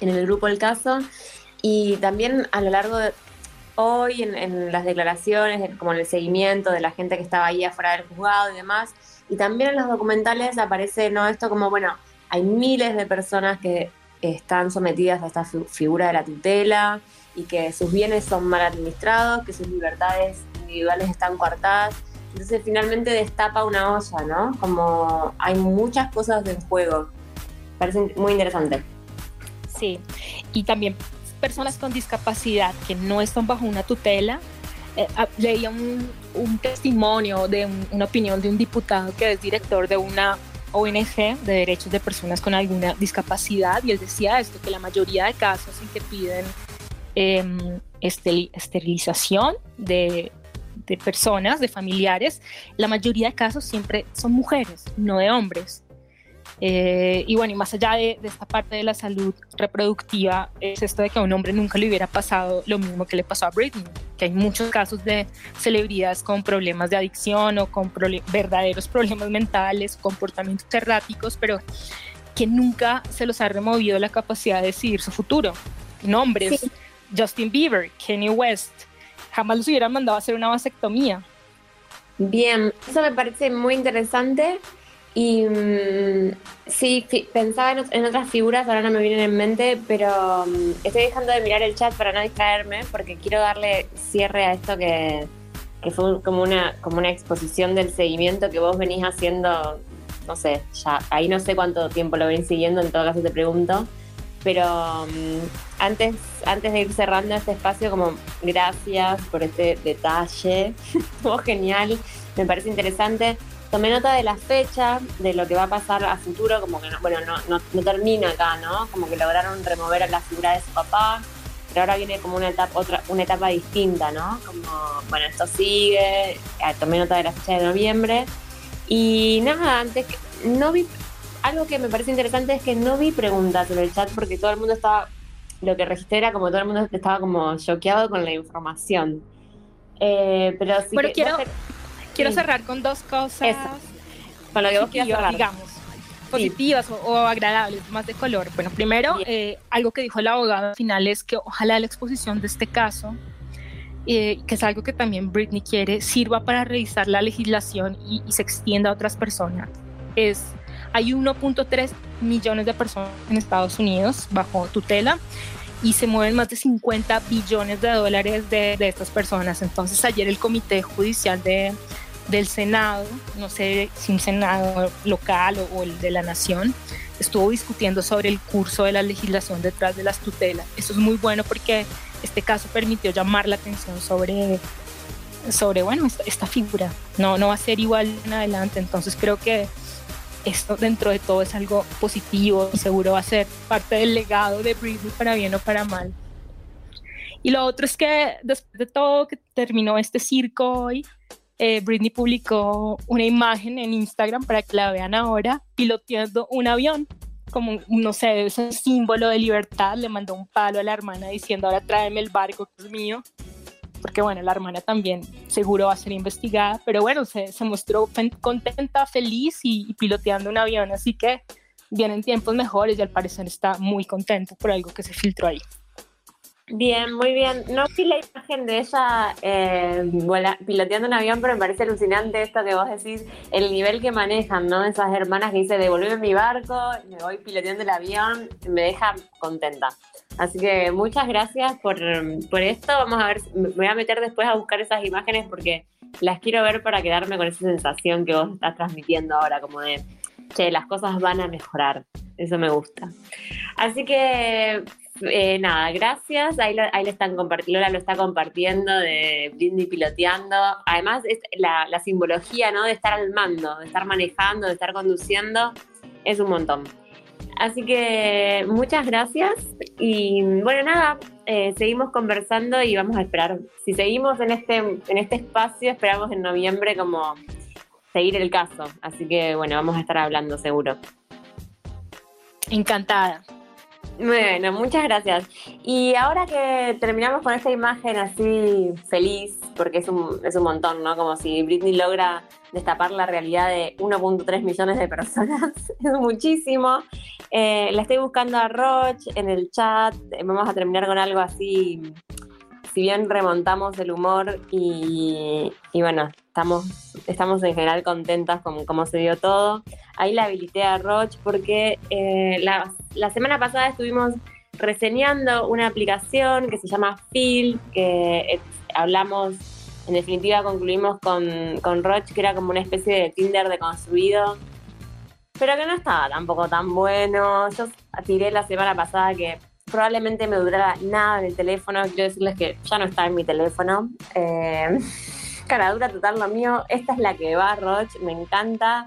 en el grupo el caso y también a lo largo de, hoy en, las declaraciones, como en el seguimiento de la gente que estaba ahí afuera del juzgado y demás, y también en los documentales aparece no esto como, bueno, hay miles de personas que están sometidas a esta figura de la tutela y que sus bienes son mal administrados, que sus libertades individuales están coartadas. Entonces finalmente destapa una olla, ¿no? Como hay muchas cosas en juego. Parece muy interesante. Sí, y también personas con discapacidad que no están bajo una tutela. Eh, ah, leía un, testimonio de una opinión de un diputado que es director de una ONG de derechos de personas con alguna discapacidad y él decía esto, que la mayoría de casos en que piden em, esterilización de, de personas, de familiares, la mayoría de casos siempre son mujeres, no de hombres. Eh, y bueno, y más allá de, esta parte de la salud reproductiva, es esto de que a un hombre nunca le hubiera pasado lo mismo que le pasó a Britney, que hay muchos casos de celebridades con problemas de adicción o con verdaderos problemas mentales, comportamientos erráticos, pero que nunca se los ha removido la capacidad de decidir su futuro. Nombres, Justin Bieber, Kanye West, jamás los hubieran mandado a hacer una vasectomía. Bien, eso me parece muy interesante y mm, sí, pensaba en, otras figuras, ahora no me vienen en mente, pero mm, estoy dejando de mirar el chat para no distraerme porque quiero darle cierre a esto que, fue como una, como una exposición del seguimiento que vos venís haciendo, no sé, ya ahí no sé cuánto tiempo lo venís siguiendo, en todo caso te pregunto, pero mm, antes, antes de ir cerrando este espacio, como gracias por este detalle, estuvo genial, me parece interesante tomé nota de la fecha, de lo que va a pasar a futuro, como que no, bueno, no, no, termina acá, ¿no? Como que lograron remover a la figura de su papá, pero ahora viene como una etapa, otra, una etapa distinta, ¿no? Como, bueno, esto sigue, eh, tomé nota de la fecha de noviembre. Y nada, antes que, no vi, algo que me parece interesante es que no vi preguntas en el chat porque todo el mundo estaba, lo que registré era como todo el mundo estaba como choqueado con la información. Eh, pero sí que, quiero, quiero cerrar con dos cosas. Con lo que vos quieras cerrar. Digamos, positivas o, agradables, más de color. Bueno, primero, eh, algo que dijo el abogado al final es que ojalá la exposición de este caso, eh, que es algo que también Britney quiere, sirva para revisar la legislación y, y se extienda a otras personas. Es, hay 1.3 millones de personas en Estados Unidos bajo tutela y se mueven más de 50 billones de dólares de, de estas personas. Entonces ayer el Comité Judicial de, del Senado, no sé si un Senado local o, el de la Nación, estuvo discutiendo sobre el curso de la legislación detrás de las tutelas. Eso es muy bueno porque este caso permitió llamar la atención sobre, sobre bueno, esta, figura. No, no va a ser igual en adelante, entonces creo que esto dentro de todo es algo positivo seguro va a ser parte del legado de Britney para bien o para mal. Y lo otro es que después de todo que terminó este circo hoy, eh, Britney publicó una imagen en Instagram para que la vean ahora, piloteando un avión, como, no sé, ese símbolo de libertad. Le mandó un palo a la hermana diciendo, ahora tráeme el barco que es mío. porque bueno, la hermana también seguro va a ser investigada, pero bueno, se, mostró contenta, feliz y, piloteando un avión, así que vienen tiempos mejores y al parecer está muy contento por algo que se filtró ahí. Bien, muy bien. No vi la imagen de ella eh, piloteando un avión, pero me parece alucinante esto que vos decís, el nivel que manejan, ¿no? Esas hermanas que dice, devolveme mi barco, me voy piloteando el avión, me deja contenta. Así que muchas gracias por, por esto. Vamos a ver, me voy a meter después a buscar esas imágenes porque las quiero ver para quedarme con esa sensación que vos estás transmitiendo ahora, como de, che, las cosas van a mejorar. Eso me gusta. Así que eh, nada, gracias. Ahí, ahí le están compartiendo, Lola lo está compartiendo de Brindy piloteando. Además, es la, simbología, ¿no? De estar al mando, de estar manejando, de estar conduciendo, es un montón. Así que muchas gracias y bueno, nada, eh, seguimos conversando y vamos a esperar. Si seguimos en este, en este espacio, esperamos en noviembre como seguir el caso. Así que bueno, vamos a estar hablando seguro. Encantada. Bueno, muchas gracias. Y ahora que terminamos con esta imagen así feliz, porque es un, es un montón, ¿no? Como si Britney logra destapar la realidad de 1.3 millones de personas, es muchísimo. Eh, la estoy buscando a Roche en el chat, vamos a terminar con algo así, si bien remontamos el humor y, y bueno, estamos, estamos en general contentas con cómo se dio todo ahí la habilité a Roche porque eh, la, semana pasada estuvimos reseñando una aplicación que se llama Phil, que eh, hablamos, en definitiva concluimos con, con Roche, que era como una especie de Tinder deconstruido, pero que no estaba tampoco tan bueno. Yo tiré la semana pasada que probablemente me durara nada en el teléfono, quiero decirles que ya no está en mi teléfono. Eh, caradura total lo mío, esta es la que va Roche, me encanta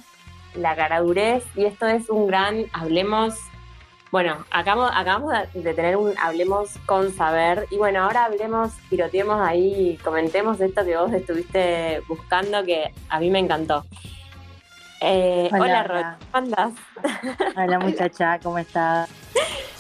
la caradurez y esto es un gran hablemos. Bueno, acabamos, acabamos de tener un hablemos con saber y bueno, ahora hablemos, piroteemos ahí, comentemos esto que vos estuviste buscando que a mí me encantó. Eh, hola, hola ¿cómo andás? Hola muchacha, ¿cómo estás?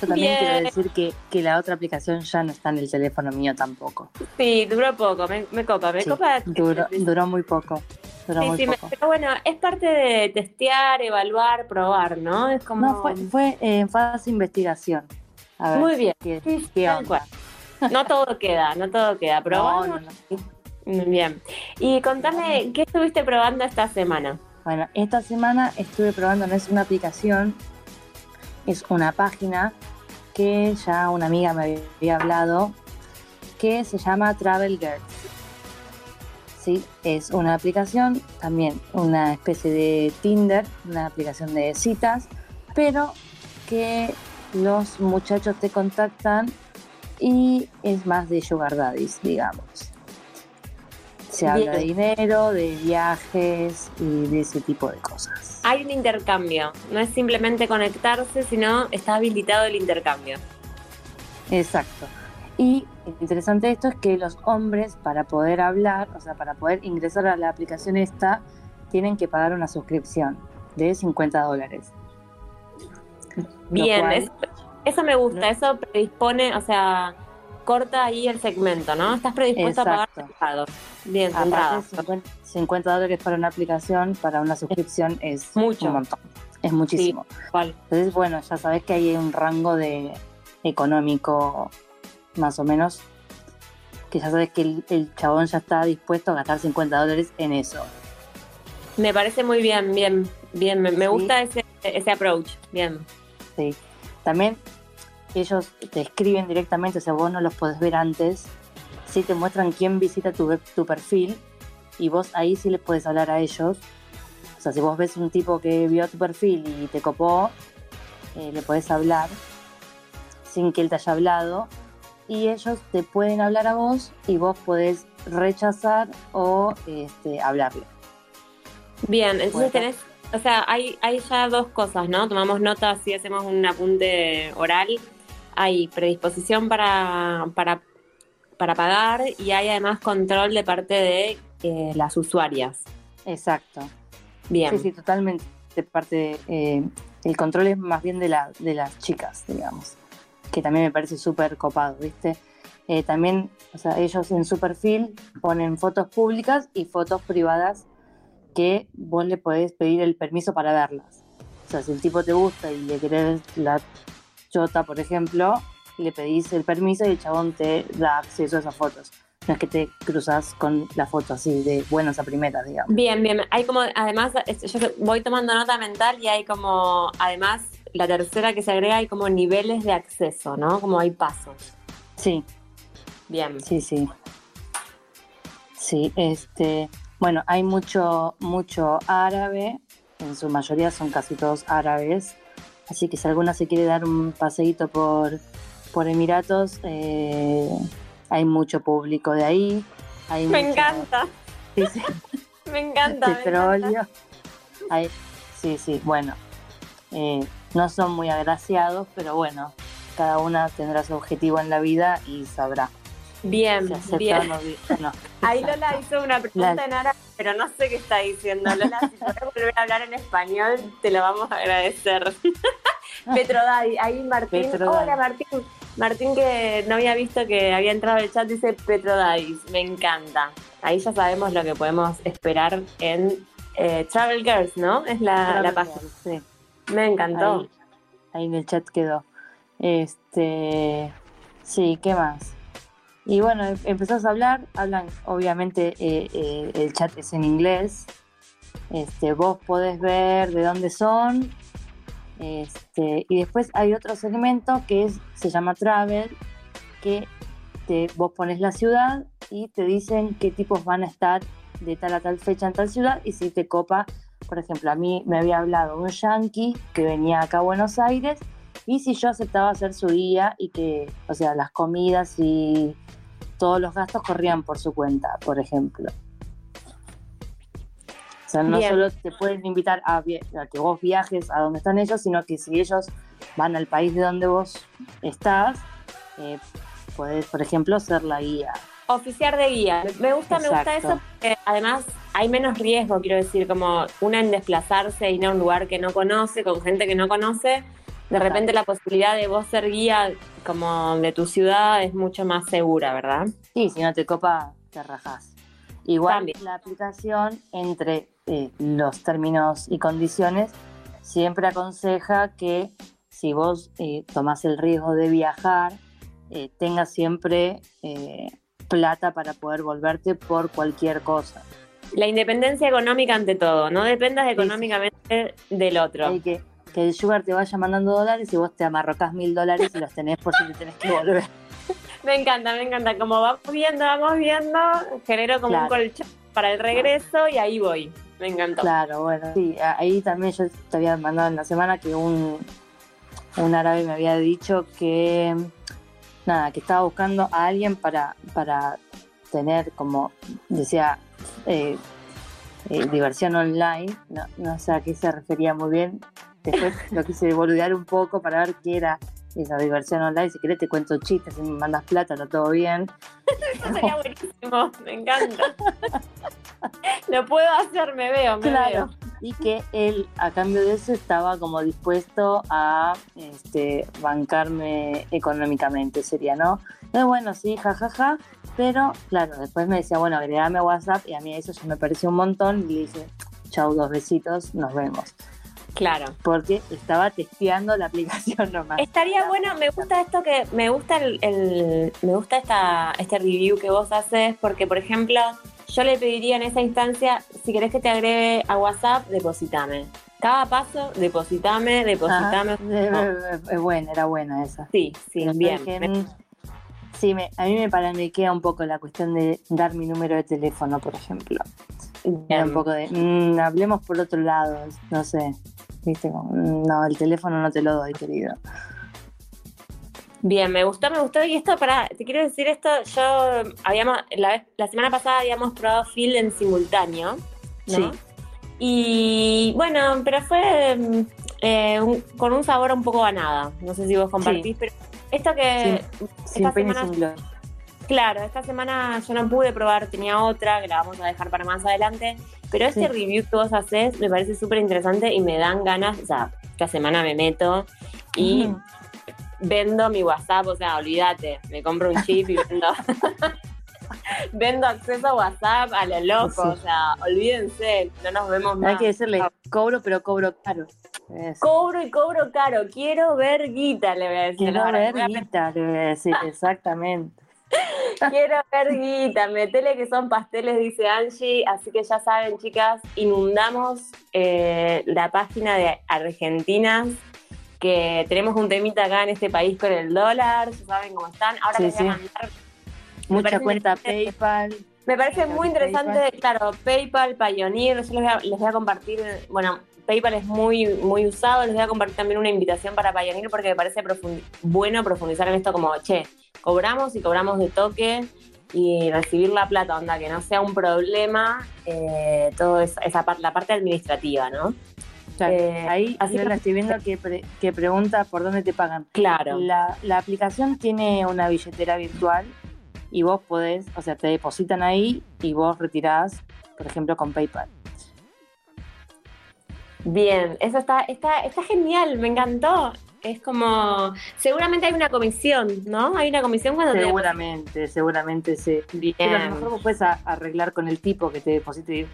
También quiero decir que, que, la otra aplicación ya no está en el teléfono mío tampoco. Sí, duró poco, me, copa, me copa. Duró, duró muy poco sí, sí, pero bueno, es parte de testear, evaluar, probar, ¿no? Es como... No, fue, en fase de investigación. Muy bien. No todo queda, no todo queda. Probamos. Bien. Y contame, ¿qué estuviste probando esta semana? Bueno, esta semana estuve probando, no es una aplicación, es una página que ya una amiga me había hablado, que se llama Travel Girls. ¿sí? Es una aplicación, también una especie de Tinder, una aplicación de citas, pero que los muchachos te contactan y es más de sugar daddies, digamos. Se habla de dinero, de viajes y de ese tipo de cosas. Hay un intercambio, no es simplemente conectarse, sino está habilitado el intercambio. Exacto. Y interesante esto es que los hombres para poder hablar, o sea, para poder ingresar a la aplicación esta, tienen que pagar una suscripción de 50 dólares. Bien, eso, me gusta, eso predispone, o sea, corta ahí el segmento, ¿no? Estás predispuesto a pagar Bien, 50, dólares para una aplicación, para una suscripción es mucho. un montón. Es muchísimo. Entonces, bueno, ya sabes que hay un rango de económico más o menos, que ya sabes que el, chabón ya está dispuesto a gastar 50 dólares en eso. Me parece muy bien, bien, bien, me, gusta ese, ese approach, bien. Sí, también ellos te escriben directamente, o sea, vos no los podés ver antes, sí te muestran quién visita tu, tu perfil y vos ahí sí les puedes hablar a ellos. O sea, si vos ves un tipo que vio tu perfil y te copó, eh, le podés hablar sin que él te haya hablado y ellos te pueden hablar a vos y vos podés rechazar o este, hablarle. Bien, entonces tenés, o sea, hay, hay ya dos cosas, ¿no? Tomamos nota si hacemos un apunte oral. Hay predisposición para, para, para pagar y hay además control de parte de eh, las usuarias. Exacto. Bien. Sí, sí, totalmente. De parte, eh, el control es más bien de, la, de las chicas, digamos que también me parece súper copado, ¿viste? eh, también, o sea, ellos en su perfil ponen fotos públicas y fotos privadas que vos le podés pedir el permiso para verlas. O sea, si el tipo te gusta y le querés la chota, por ejemplo, le pedís el permiso y el chabón te da acceso a esas fotos. No es que te cruzas con la foto así de buenas a primeras, digamos. Bien, bien. Hay como, además, yo voy tomando nota mental y hay como, además, la tercera que se agrega, hay como niveles de acceso, ¿no? Como hay pasos. Sí, Bien. sí, sí. Sí, este, bueno, hay mucho, mucho árabe, en su mayoría son casi todos árabes, así que si alguna se quiere dar un paseíto por, por Emiratos, eh, hay mucho público de ahí. Hay Me mucho- encanta, sí, sí, me encanta. me encanta. petróleo. Hay- sí, sí, bueno, eh, no son muy agraciados, pero bueno, cada una tendrá su objetivo en la vida y sabrá Bien, si bien. no. no. Ahí Lola hizo una pregunta La- en árabe, pero no sé qué está diciendo. Lola, si puedes volver a hablar en español, te lo vamos a agradecer. Petrodadi, ahí Martín. Hola Martín. Martín que no había visto que había entrado al chat dice Petrodadis. Me encanta. Ahí ya sabemos lo que podemos esperar en eh, Travel Girls, ¿no? Es la, la página. Sí, Me encantó. ahí, ahí en el chat quedó. Este, sí, ¿qué más? Y bueno, em- empezás a hablar, hablan, obviamente eh, eh, el chat es en inglés. Este, vos podés ver de dónde son. Este, y después hay otro segmento que es, se llama Travel, que te, vos pones la ciudad y te dicen qué tipos van a estar de tal a tal fecha en tal ciudad y si te copa, por ejemplo, a mí me había hablado un yankee que venía acá a Buenos Aires y si yo aceptaba hacer su guía y que, o sea, las comidas y todos los gastos corrían por su cuenta, por ejemplo. O sea, no Bien. solo te pueden invitar a, que vos viajes a donde están ellos, sino que si ellos van al país de donde vos estás, eh, podés, por ejemplo, ser la guía. Oficiar de guía. Me gusta, me gusta eso porque además hay menos riesgo, quiero decir, como una en desplazarse e ir a un lugar que no conoce, con gente que no conoce. De repente la posibilidad de vos ser guía como de tu ciudad es mucho más segura, ¿verdad? Sí, si no te copa, te rajás. Igual También. la aplicación, entre eh, los términos y condiciones, siempre aconseja que si vos eh, tomás el riesgo de viajar, eh, tengas siempre eh, plata para poder volverte por cualquier cosa. La independencia económica ante todo, no dependas sí. económicamente del otro. Hay que, que el sugar te vaya mandando dólares y vos te amarrocás mil dólares y los tenés por si te tenés que volver. Me encanta, me encanta. Como vamos viendo, vamos viendo, genero como un colchón para el regreso y ahí voy. Me encantó. Claro, bueno, sí, ahí también yo te había mandado en la semana que un, un árabe me había dicho que, nada, que estaba buscando a alguien para, para tener como, decía, eh, eh, diversión online, no, no sé a qué se refería muy bien, después lo quise boludear un poco para ver qué era esa diversión online, si querés te cuento chistes, si me mandas plata, no todo bien, Eso sería buenísimo, me encanta. Lo puedo hacer, me veo, me Claro, veo. y que él a cambio de eso estaba como dispuesto a este, bancarme económicamente, sería, ¿no? Entonces, bueno, sí, jajaja, pero claro, después me decía, bueno, agregame a WhatsApp y a mí eso ya me pareció un montón y le dije, chau, dos besitos, nos vemos. Claro. Porque estaba testeando la aplicación nomás. Estaría bueno, me gusta esto que, me gusta el, el- me gusta esta, este review que vos haces, porque por ejemplo, yo le pediría en esa instancia, si querés que te agregue a WhatsApp, depositame. Cada paso, depositame, depositame. Ajá, eh, eh, eh, buena, era buena esa. Sí, sí, Pero bien. sabes que, Me- sí, me, a mí me paranoiquea un poco la cuestión de dar mi número de teléfono, por ejemplo. Era un poco de, mm, hablemos por otro lado, no sé. Viste, mm, no, el teléfono no te lo doy, querido. Bien, me gustó, me gustó. Y esto, para, te quiero decir esto, yo habíamos, la, vez, la semana pasada habíamos probado Field en simultáneo, ¿no? Sí. Y bueno, pero fue mm, eh, un- con un sabor un poco a nada. No sé si vos compartís, pero esto que, Sin esta semana- sin gloria. Claro, esta semana yo no pude probar, tenía otra que la vamos a dejar para más adelante. Pero este Sí. review que vos haces me parece súper interesante y me dan ganas, o sea, esta semana me meto y vendo mi WhatsApp, o sea, olvídate, me compro un chip y vendo, vendo acceso a WhatsApp a lo loco, o sea, olvídense, no nos vemos más. Hay que decirle, cobro, pero cobro caro. Cobro y cobro caro, quiero ver guita, le voy a decir. Quiero ver guita, le voy a decir, exactamente. Quiero ver guita, metele que son pasteles, dice Angie. Así que ya saben, chicas, inundamos eh, la página de Argentinas, que tenemos un temita acá en este país con el dólar, ya saben cómo están. Ahora Sí, les voy a mandar. Mucha cuenta. PayPal. Me parece muy PayPal. interesante, claro, PayPal, Pioneer, yo les voy a, les voy a compartir, bueno, PayPal es muy, muy usado, les voy a compartir también una invitación para Pioneer porque me parece profundi- bueno profundizar en esto como, che, cobramos y cobramos de toque y recibir la plata, onda, que no sea un problema, eh, todo es- esa parte, la parte administrativa, ¿no? Eh, ahí así yo que- la estoy viendo que, pre- que pregunta por dónde te pagan. Claro. La, la aplicación tiene una billetera virtual y vos podés, o sea, te depositan ahí y vos retirás, por ejemplo, con PayPal. Bien, eso está, está, está genial, me encantó. Es como, seguramente hay una comisión, ¿no? Hay una comisión cuando te Seguramente, seguramente sí. Bien. Pero a lo mejor vos puedes arreglar con el tipo que te deposite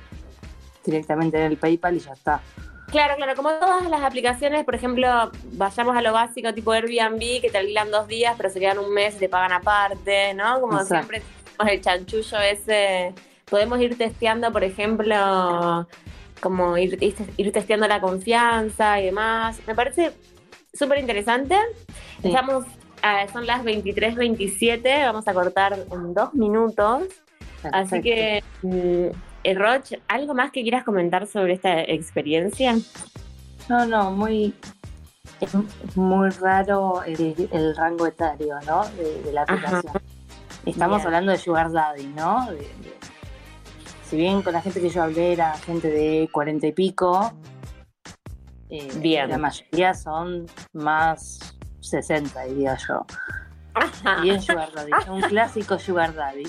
directamente en el PayPal y ya está. Claro, claro, como todas las aplicaciones, por ejemplo, vayamos a lo básico, tipo Airbnb, que te alquilan dos días, pero se quedan un mes y te pagan aparte, ¿no? Como Exacto. siempre tenemos el chanchullo ese. Podemos ir testeando, por ejemplo, como ir, ir, ir testeando la confianza y demás. Me parece súper interesante. Sí. Estamos, ah, son las 23.27, vamos a cortar en dos minutos. Así que, eh, Roch, ¿algo más que quieras comentar sobre esta experiencia? No, no, muy, muy raro el, el rango etario, ¿no? De, de la aplicación. Estamos Bien. hablando de Sugar Daddy, ¿no? De- de- si bien con la gente que yo hablé era gente de cuarenta y pico, eh, Bien. la mayoría son más 60, diría yo. Ajá. Y es Sugar Daddy, un clásico Sugar Daddy.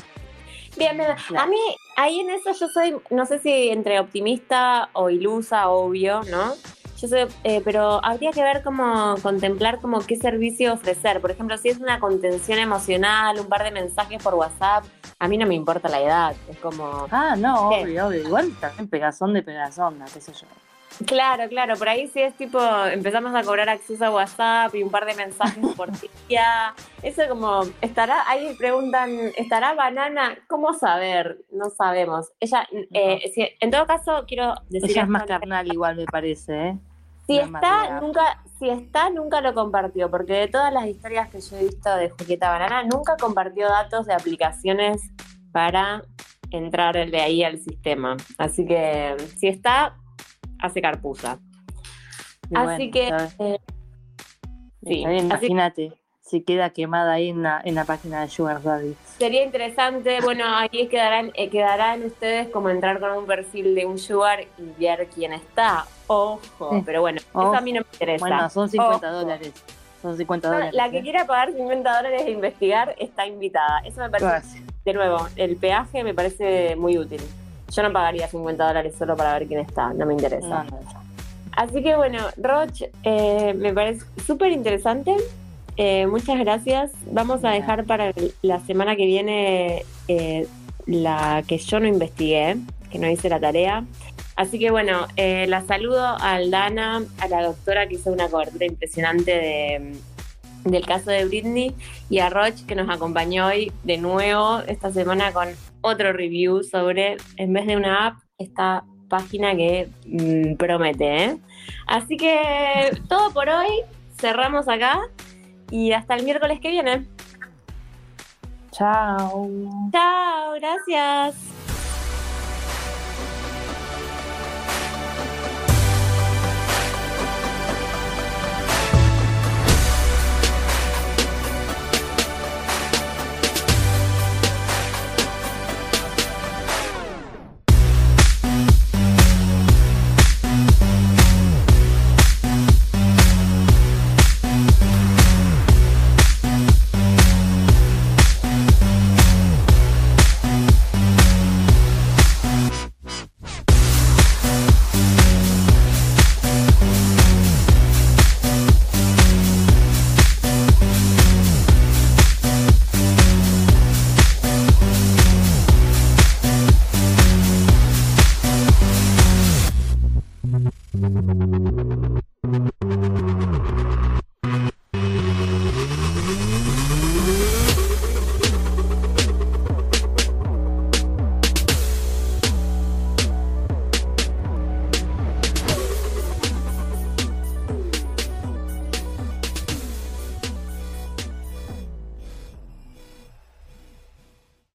Bien, bien. Claro. A mí, ahí en eso yo soy, no sé si entre optimista o ilusa, obvio, ¿no? Yo soy, eh, pero habría que ver cómo contemplar como qué servicio ofrecer. Por ejemplo, si es una contención emocional, un par de mensajes por WhatsApp, a mí no me importa la edad. Es como, Ah, no, obvio, obvio. Igual también pegazón de pegazón, qué sé yo. Claro, claro, por ahí sí es tipo, empezamos a cobrar acceso a WhatsApp y un par de mensajes por día. Eso como, estará, ahí preguntan, ¿estará banana? ¿Cómo saber? No sabemos. Ella, eh, si- en todo caso, quiero decir... Ella es más carnal igual, me parece, ¿eh? Si Una está, manera. nunca, si está, nunca lo compartió, porque de todas las historias que yo he visto de Julieta Banana, nunca compartió datos de aplicaciones para entrar de ahí al sistema. Así que si está, hace carpuza. Y Así que, eh, sí, imagínate, si queda quemada ahí en la, en la página de Sugar Daddy. Sería interesante, bueno, ahí quedarán, eh, quedarán ustedes como entrar con un perfil de un sugar y ver quién está. Ojo, pero bueno, Ojo. eso a mí no me interesa. Bueno, son 50 Ojo. dólares. Son 50 No, dólares. la que ¿eh? quiera pagar 50 dólares e investigar está invitada. Eso me parece, Gracias. de nuevo, el peaje me parece muy útil. Yo no pagaría 50 dólares solo para ver quién está, no me interesa. No, no. Así que bueno, Roch, eh, me parece súper interesante. Eh, muchas gracias. Vamos a dejar para la semana que viene eh, la que yo no investigué, que no hice la tarea. Así que bueno, eh, la saludo a Aldana, a la doctora que hizo una cobertura impresionante de, del caso de Britney y a Roch que nos acompañó hoy de nuevo esta semana con otro review sobre, en vez de una app, esta página que mm, promete. ¿eh? Así que todo por hoy, cerramos acá y hasta el miércoles que viene. Chao. Chao, gracias.